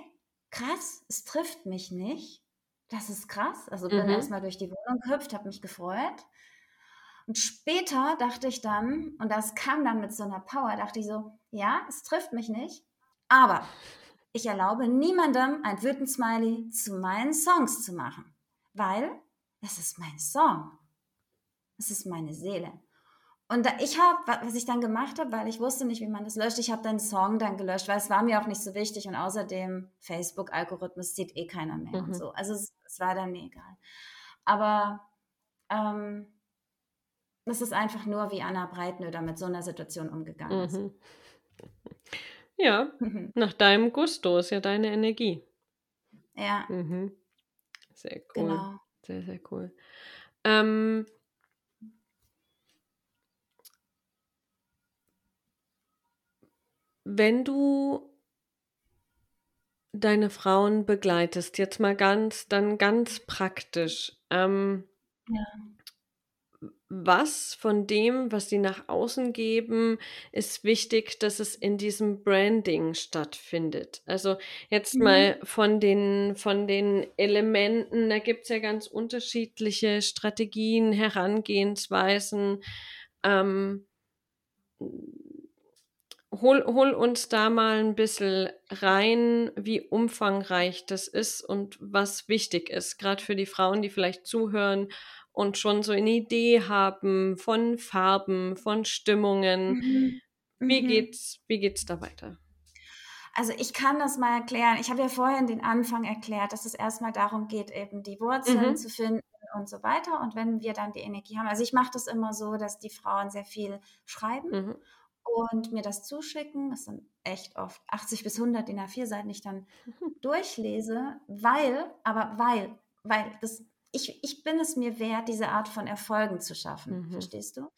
krass, es trifft mich nicht. Das ist krass. Also bin mhm. erstmal durch die Wohnung gehüpft, habe mich gefreut. Und später dachte ich dann, und das kam dann mit so einer Power, dachte ich so, ja, es trifft mich nicht, aber ich erlaube niemandem ein Wütend-Smiley zu meinen Songs zu machen, weil es ist mein Song. Es ist meine Seele. Und da, ich habe, was ich dann gemacht habe, weil ich wusste nicht, wie man das löscht, ich habe den Song dann gelöscht, weil es war mir auch nicht so wichtig und außerdem Facebook-Algorithmus sieht eh keiner mehr mhm. und so. Also es, es, war dann mir egal. Aber ähm, es ist einfach nur, wie Anna Breitnöder mit so einer Situation umgegangen ist. Mhm. Ja, nach deinem Gusto ist ja deine Energie. Ja. Mhm. Sehr cool. Genau. Sehr, sehr cool. Ähm, Wenn du deine Frauen begleitest, jetzt mal ganz, dann ganz praktisch, ähm, ja. was von dem, was sie nach außen geben, ist wichtig, dass es in diesem Branding stattfindet? Also jetzt mhm. mal von den, von den Elementen, da gibt es ja ganz unterschiedliche Strategien, Herangehensweisen. Ähm, hol, hol uns da mal ein bisschen rein, wie umfangreich das ist und was wichtig ist, gerade für die Frauen, die vielleicht zuhören und schon so eine Idee haben von Farben, von Stimmungen. Mhm. Wie mhm. geht's, wie geht's da weiter? Also ich kann das mal erklären. Ich habe ja vorhin den Anfang erklärt, dass es erstmal darum geht, eben die Wurzeln mhm. zu finden und so weiter. Und wenn wir dann die Energie haben, also ich mache das immer so, dass die Frauen sehr viel schreiben mhm und mir das zuschicken. Das sind echt oft 80 bis 100 DIN A4 Seiten, die ich dann durchlese, weil, aber weil, weil das, ich, ich bin es mir wert, diese Art von Erfolgen zu schaffen. Mhm. Verstehst du?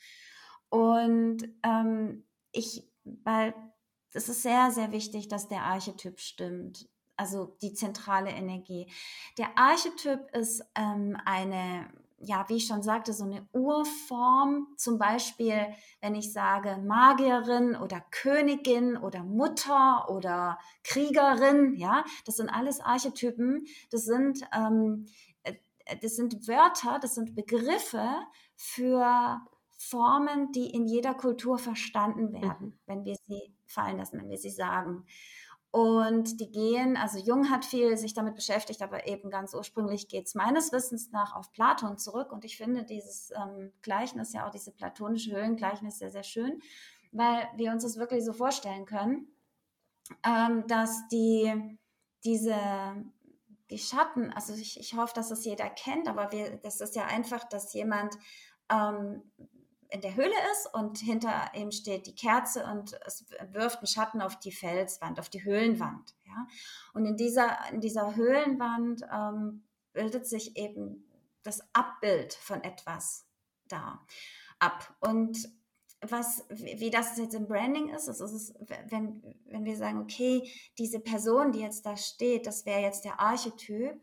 Und ähm, ich, weil es ist sehr, sehr wichtig, dass der Archetyp stimmt. Also die zentrale Energie. Der Archetyp ist ähm, eine ja, wie ich schon sagte, so eine Urform. Zum Beispiel, wenn ich sage Magierin oder Königin oder Mutter oder Kriegerin, ja, das sind alles Archetypen. Das sind, ähm, äh, das sind Wörter, das sind Begriffe für Formen, die in jeder Kultur verstanden werden, mhm. wenn wir sie fallen lassen, wenn wir sie sagen. Und die gehen, also Jung hat viel sich damit beschäftigt, aber eben ganz ursprünglich geht es meines Wissens nach auf Platon zurück. Und ich finde dieses ähm, Gleichnis, ja auch diese platonische Höhlengleichnis sehr, sehr schön, weil wir uns das wirklich so vorstellen können, ähm, dass die, diese, die Schatten, also ich, ich hoffe, dass das jeder kennt, aber wir, das ist ja einfach, dass jemand ähm, in der Höhle ist und hinter ihm steht die Kerze und es wirft einen Schatten auf die Felswand, auf die Höhlenwand. Ja? Und in dieser, in dieser Höhlenwand ähm, bildet sich eben das Abbild von etwas da ab. Und was, wie das jetzt im Branding ist, ist, ist wenn, wenn wir sagen, okay, diese Person, die jetzt da steht, das wäre jetzt der Archetyp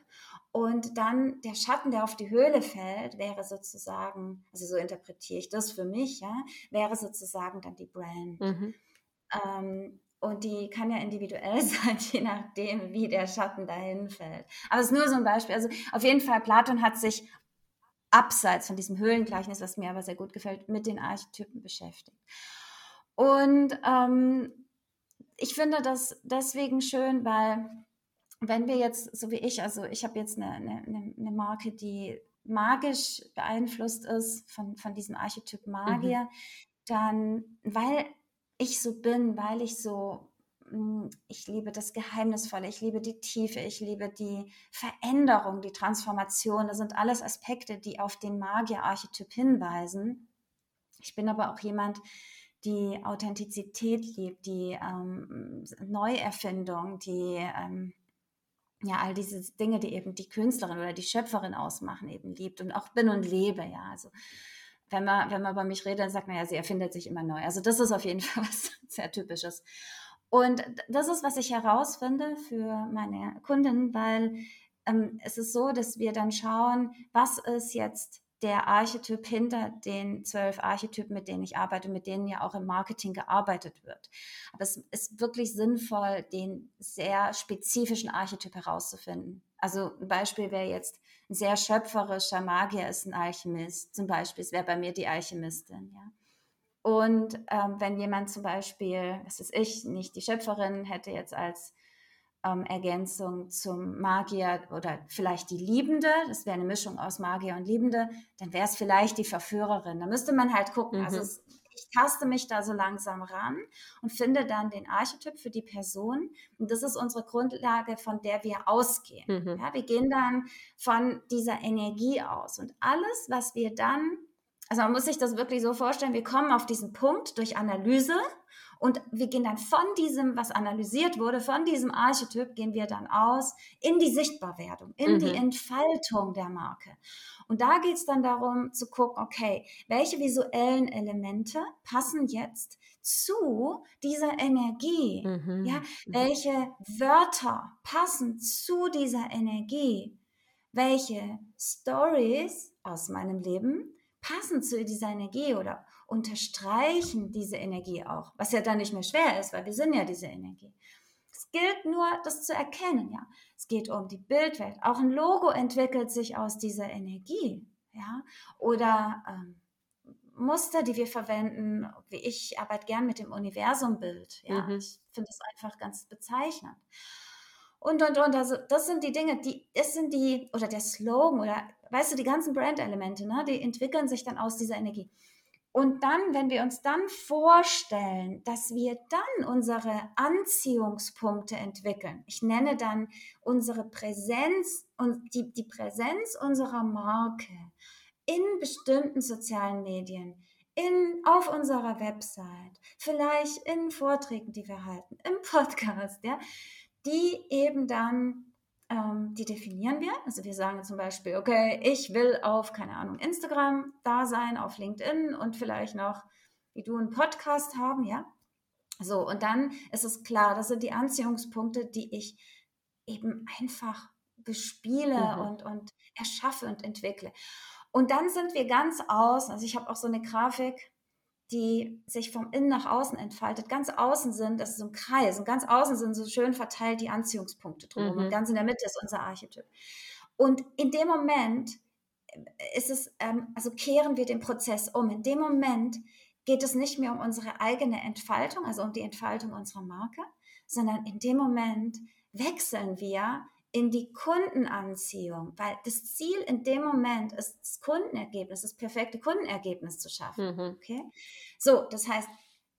Und dann der Schatten, der auf die Höhle fällt, wäre sozusagen, also so interpretiere ich das für mich, ja, wäre sozusagen dann die Brand. Mhm. Ähm, und die kann ja individuell sein, je nachdem, wie der Schatten dahin fällt. Aber es ist nur so ein Beispiel. Also auf jeden Fall, Platon hat sich abseits von diesem Höhlengleichnis, was mir aber sehr gut gefällt, mit den Archetypen beschäftigt. Und ähm, ich finde das deswegen schön, weil wenn wir jetzt, so wie ich, also ich habe jetzt eine, eine, eine, Marke, die magisch beeinflusst ist von, von diesem Archetyp Magier, mhm. dann, weil ich so bin, weil ich so, hm, ich liebe das Geheimnisvolle, ich liebe die Tiefe, ich liebe die Veränderung, die Transformation, das sind alles Aspekte, die auf den Magier-Archetyp hinweisen. Ich bin aber auch jemand, die Authentizität liebt, die ähm, Neuerfindung, die ähm, ja, all diese Dinge, die eben die Künstlerin oder die Schöpferin ausmachen, eben liebt und auch bin und lebe, ja. Also wenn man, wenn man über mich redet, dann sagt man ja, sie erfindet sich immer neu. Also das ist auf jeden Fall was sehr Typisches. Und das ist, was ich herausfinde für meine Kunden, weil ähm, es ist so, dass wir dann schauen, was ist jetzt der Archetyp hinter den zwölf Archetypen, mit denen ich arbeite, mit denen ja auch im Marketing gearbeitet wird. Aber es ist wirklich sinnvoll, den sehr spezifischen Archetyp herauszufinden. Also ein Beispiel wäre jetzt ein sehr schöpferischer Magier ist ein Alchemist. Zum Beispiel, wäre bei mir die Alchemistin, ja. Und ähm, wenn jemand zum Beispiel, was ist ich, nicht die Schöpferin, hätte jetzt als ähm, Ergänzung zum Magier oder vielleicht die Liebende, das wäre eine Mischung aus Magier und Liebende, dann wäre es vielleicht die Verführerin. Da müsste man halt gucken. Also mhm. Also es, ich taste mich da so langsam ran und finde dann den Archetyp für die Person. Und das ist unsere Grundlage, von der wir ausgehen. Mhm. Ja, wir gehen dann von dieser Energie aus. Und alles, was wir dann, also man muss sich das wirklich so vorstellen, wir kommen auf diesen Punkt durch Analyse und wir gehen dann von diesem, was analysiert wurde, von diesem Archetyp, gehen wir dann aus in die Sichtbarwerdung, in mhm. die Entfaltung der Marke. Und da geht es dann darum zu gucken, okay, welche visuellen Elemente passen jetzt zu dieser Energie? Mhm. Ja, mhm. welche Wörter passen zu dieser Energie? Welche Stories aus meinem Leben passen zu dieser Energie oder unterstreichen diese Energie auch, was ja dann nicht mehr schwer ist, weil wir sind ja diese Energie. Es gilt nur, das zu erkennen, ja. Es geht um die Bildwelt. Auch ein Logo entwickelt sich aus dieser Energie, ja. Oder ähm, Muster, die wir verwenden, wie ich arbeite gern mit dem Universumbild, ja. Mhm. Ich finde es einfach ganz bezeichnend. Und, und, und, also das sind die Dinge, die, das sind die, oder der Slogan, oder weißt du, die ganzen Brand-Elemente, ne, die entwickeln sich dann aus dieser Energie. Und dann, wenn wir uns dann vorstellen, dass wir dann unsere Anziehungspunkte entwickeln, ich nenne dann unsere Präsenz und die, die Präsenz unserer Marke in bestimmten sozialen Medien, in, auf unserer Website, vielleicht in Vorträgen, die wir halten, im Podcast, ja, die eben dann ähm, die definieren wir. Also wir sagen zum Beispiel, okay, ich will auf, keine Ahnung, Instagram da sein, auf LinkedIn und vielleicht noch, wie du, einen Podcast haben, ja. So, und dann ist es klar, das sind die Anziehungspunkte, die ich eben einfach bespiele mhm. und, und erschaffe und entwickle. Und dann sind wir ganz aus, also ich habe auch so eine Grafik, die sich vom Innen nach außen entfaltet. Ganz außen sind, das ist so ein Kreis, und ganz außen sind so schön verteilt die Anziehungspunkte drum. Mhm. Und ganz in der Mitte ist unser Archetyp. Und in dem Moment äh, ist es, ähm, also kehren wir den Prozess um. In dem Moment geht es nicht mehr um unsere eigene Entfaltung, also um die Entfaltung unserer Marke, sondern in dem Moment wechseln wir in die Kundenanziehung, weil das Ziel in dem Moment ist, das Kundenergebnis, das perfekte Kundenergebnis zu schaffen. Mhm. Okay? So, das heißt,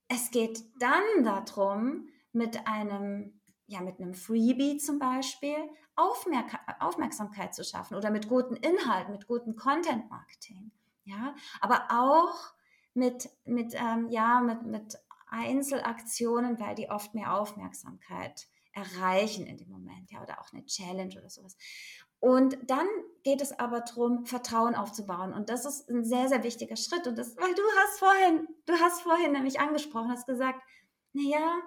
es geht dann darum, mit einem, ja, mit einem Freebie zum Beispiel Aufmerk Aufmerksamkeit zu schaffen oder mit guten Inhalten, mit gutem Content Marketing. Ja, aber auch mit, mit, ähm, ja, mit, mit Einzelaktionen, weil die oft mehr Aufmerksamkeit erreichen in dem Moment, ja, oder auch eine Challenge oder sowas. Und dann geht es aber darum, Vertrauen aufzubauen. Und das ist ein sehr, sehr wichtiger Schritt. Und das, weil du hast vorhin, du hast vorhin nämlich angesprochen, hast gesagt, naja,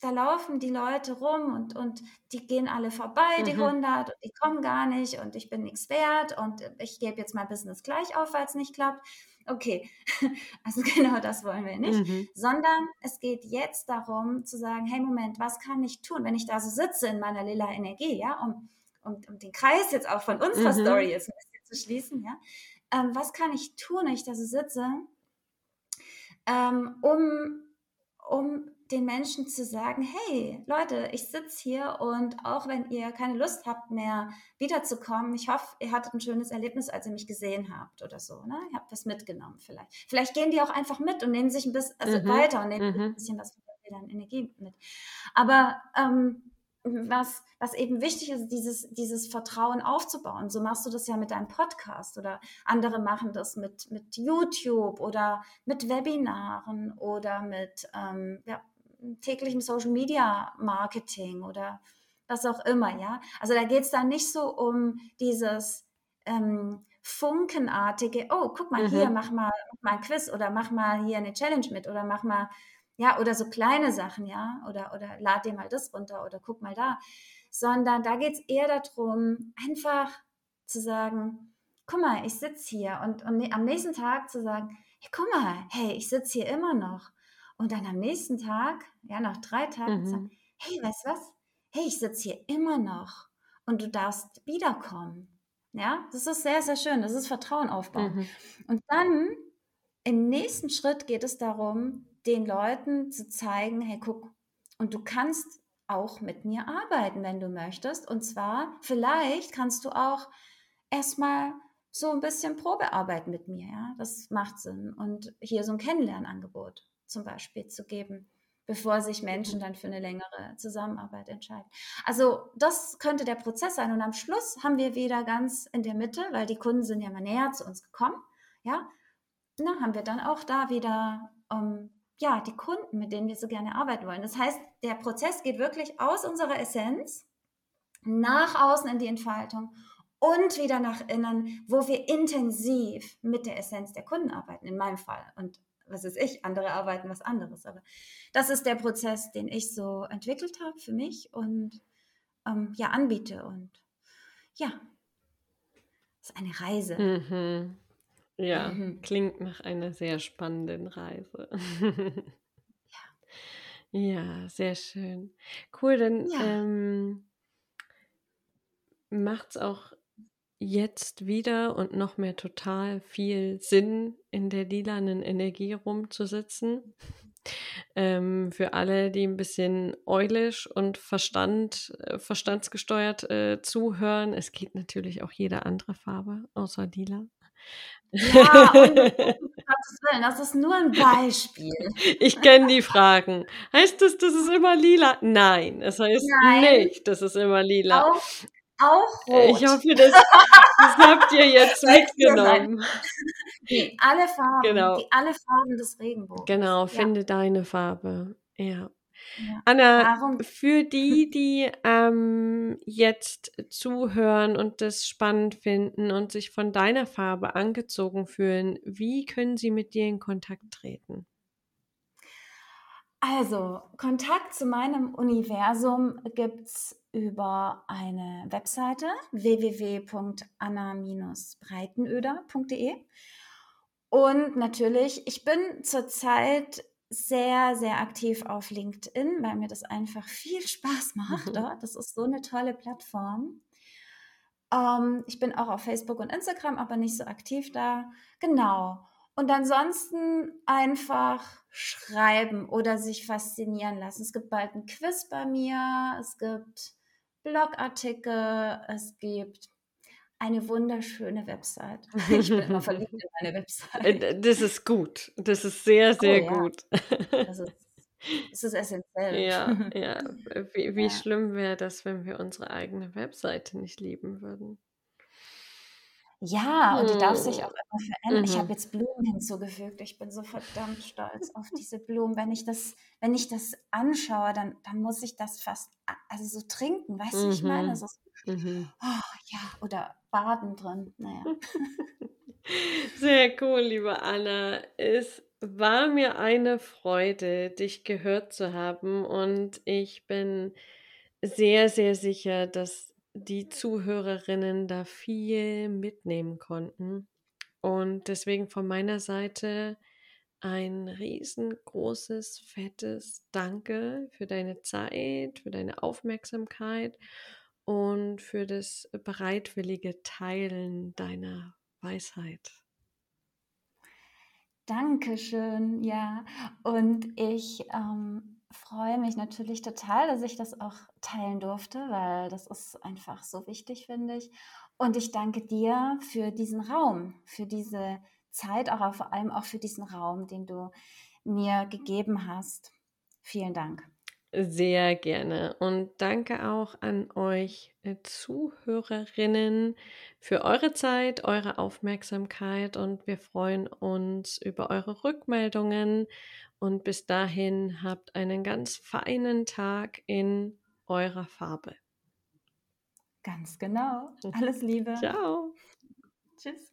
da laufen die Leute rum und, und die gehen alle vorbei, die Mhm. 100, und die kommen gar nicht und ich bin nichts wert und ich gebe jetzt mein Business gleich auf, weil es nicht klappt. Okay, also genau das wollen wir nicht, Mhm. sondern es geht jetzt darum zu sagen, hey Moment, was kann ich tun, wenn ich da so sitze in meiner lila Energie, ja, um, um, um den Kreis jetzt auch von unserer Mhm. Story jetzt ein bisschen zu schließen, ja, ähm, was kann ich tun, wenn ich da so sitze, ähm, um, um den Menschen zu sagen, hey Leute, ich sitze hier und auch wenn ihr keine Lust habt mehr wiederzukommen, ich hoffe, ihr hattet ein schönes Erlebnis, als ihr mich gesehen habt oder so. Ne? Ihr habt was mitgenommen vielleicht. Vielleicht gehen die auch einfach mit und nehmen sich ein bisschen also Mhm. weiter und nehmen Mhm. ein bisschen was wieder an Energie mit. Aber ähm, was, was eben wichtig ist, dieses, dieses Vertrauen aufzubauen. So machst du das ja mit deinem Podcast oder andere machen das mit, mit YouTube oder mit Webinaren oder mit ähm, ja, täglichem Social Media Marketing oder was auch immer, ja. Also da geht es dann nicht so um dieses ähm, Funkenartige, oh, guck mal Mhm. hier, mach mal, mach mal ein Quiz oder mach mal hier eine Challenge mit oder mach mal, ja, oder so kleine Sachen, ja, oder, oder lad dir mal das runter oder guck mal da, sondern da geht es eher darum, einfach zu sagen, guck mal, ich sitze hier und, und ne- am nächsten Tag zu sagen, hey, guck mal, hey, ich sitze hier immer noch. Und dann am nächsten Tag, ja, nach drei Tagen, zu sagen, Mhm. hey, weißt du was? Hey, ich sitze hier immer noch und du darfst wiederkommen. Ja, das ist sehr, sehr schön. Das ist Vertrauen aufbauen. Mhm. Und dann im nächsten Schritt geht es darum, den Leuten zu zeigen, hey, guck, und du kannst auch mit mir arbeiten, wenn du möchtest. Und zwar, vielleicht kannst du auch erstmal so ein bisschen Probearbeit mit mir, ja, das macht Sinn. Und hier so ein Kennenlernangebot zum Beispiel zu geben, bevor sich Menschen dann für eine längere Zusammenarbeit entscheiden. Also das könnte der Prozess sein. Und am Schluss haben wir wieder ganz in der Mitte, weil die Kunden sind ja mal näher zu uns gekommen, ja, na, haben wir dann auch da wieder ähm, ja, die Kunden, mit denen wir so gerne arbeiten wollen. Das heißt, der Prozess geht wirklich aus unserer Essenz nach außen in die Entfaltung und wieder nach innen, wo wir intensiv mit der Essenz der Kunden arbeiten, in meinem Fall. Und was ist ich, andere arbeiten was anderes. Aber das ist der Prozess, den ich so entwickelt habe für mich und ähm, ja, anbiete. Und ja, es ist eine Reise. Mhm. Ja, Mhm. klingt nach einer sehr spannenden Reise. Ja, sehr schön. Cool, dann Ja. ähm, macht es auch jetzt wieder und noch mehr total viel Sinn, in der lilanen Energie rumzusitzen. Ähm, für alle, die ein bisschen eulisch und Verstand, äh, verstandsgesteuert äh, zuhören, es geht natürlich auch jede andere Farbe außer lila. Ja, und Gottes Willen, das ist nur ein Beispiel. Ich kenne die Fragen. Heißt das, das ist immer lila? Nein, es heißt Nein. nicht, das ist immer lila. Auch, auch rot. Ich hoffe, das, das habt ihr jetzt mitgenommen. Die, alle Farben, Genau. die alle Farben des Regenbogens. Genau, Ja, finde deine Farbe. Ja. ja. Anna, Darum, für die, die ähm, jetzt zuhören und das spannend finden und sich von deiner Farbe angezogen fühlen, wie können sie mit dir in Kontakt treten? also, Kontakt zu meinem Universum gibt es über eine Webseite www.anna-breitenöder.de und natürlich, ich bin zurzeit sehr, sehr aktiv auf LinkedIn, weil mir das einfach viel Spaß macht Mhm. Das ist so eine tolle Plattform. Ähm, ich bin auch auf Facebook und Instagram, aber nicht so aktiv da. Genau. Und ansonsten einfach schreiben oder sich faszinieren lassen. Es gibt bald ein Quiz bei mir, es gibt Blogartikel, es gibt eine wunderschöne Website. Ich bin immer verliebt in meine Website. Äh, Das ist gut. Das ist sehr, sehr ja. gut. Das ist, das ist essentiell. Ja, ja. Wie, wie Ja. schlimm wäre das, wenn wir unsere eigene Webseite nicht lieben würden? Ja, und die darf sich Hm. auch immer verändern. Ich Mhm. habe jetzt Blumen hinzugefügt. Ich bin so verdammt stolz auf diese Blumen. Wenn ich das, wenn ich das anschaue, dann, dann muss ich das fast also so trinken. Weißt du, wie ich meine? Mhm. So, Mhm. oh, ja, oder baden drin. Naja. Sehr cool, liebe Anna. Es war mir eine Freude, dich gehört zu haben und ich bin sehr, sehr sicher, dass die Zuhörerinnen da viel mitnehmen konnten. Und deswegen von meiner Seite ein riesengroßes, fettes Danke für deine Zeit, für deine Aufmerksamkeit und für das bereitwillige Teilen deiner Weisheit. Dankeschön, ja. Und ich ähm, freue mich natürlich total, dass ich das auch teilen durfte, weil das ist einfach so wichtig, finde ich. Und ich danke dir für diesen Raum, für diese Zeit, aber vor allem auch für diesen Raum, den du mir gegeben hast. Vielen Dank. Sehr gerne. Und danke auch an euch äh, Zuhörerinnen für eure Zeit, eure Aufmerksamkeit und wir freuen uns über eure Rückmeldungen. Und bis dahin habt einen ganz feinen Tag in eurer Farbe. Ganz genau. Alles Liebe. Ciao. Tschüss.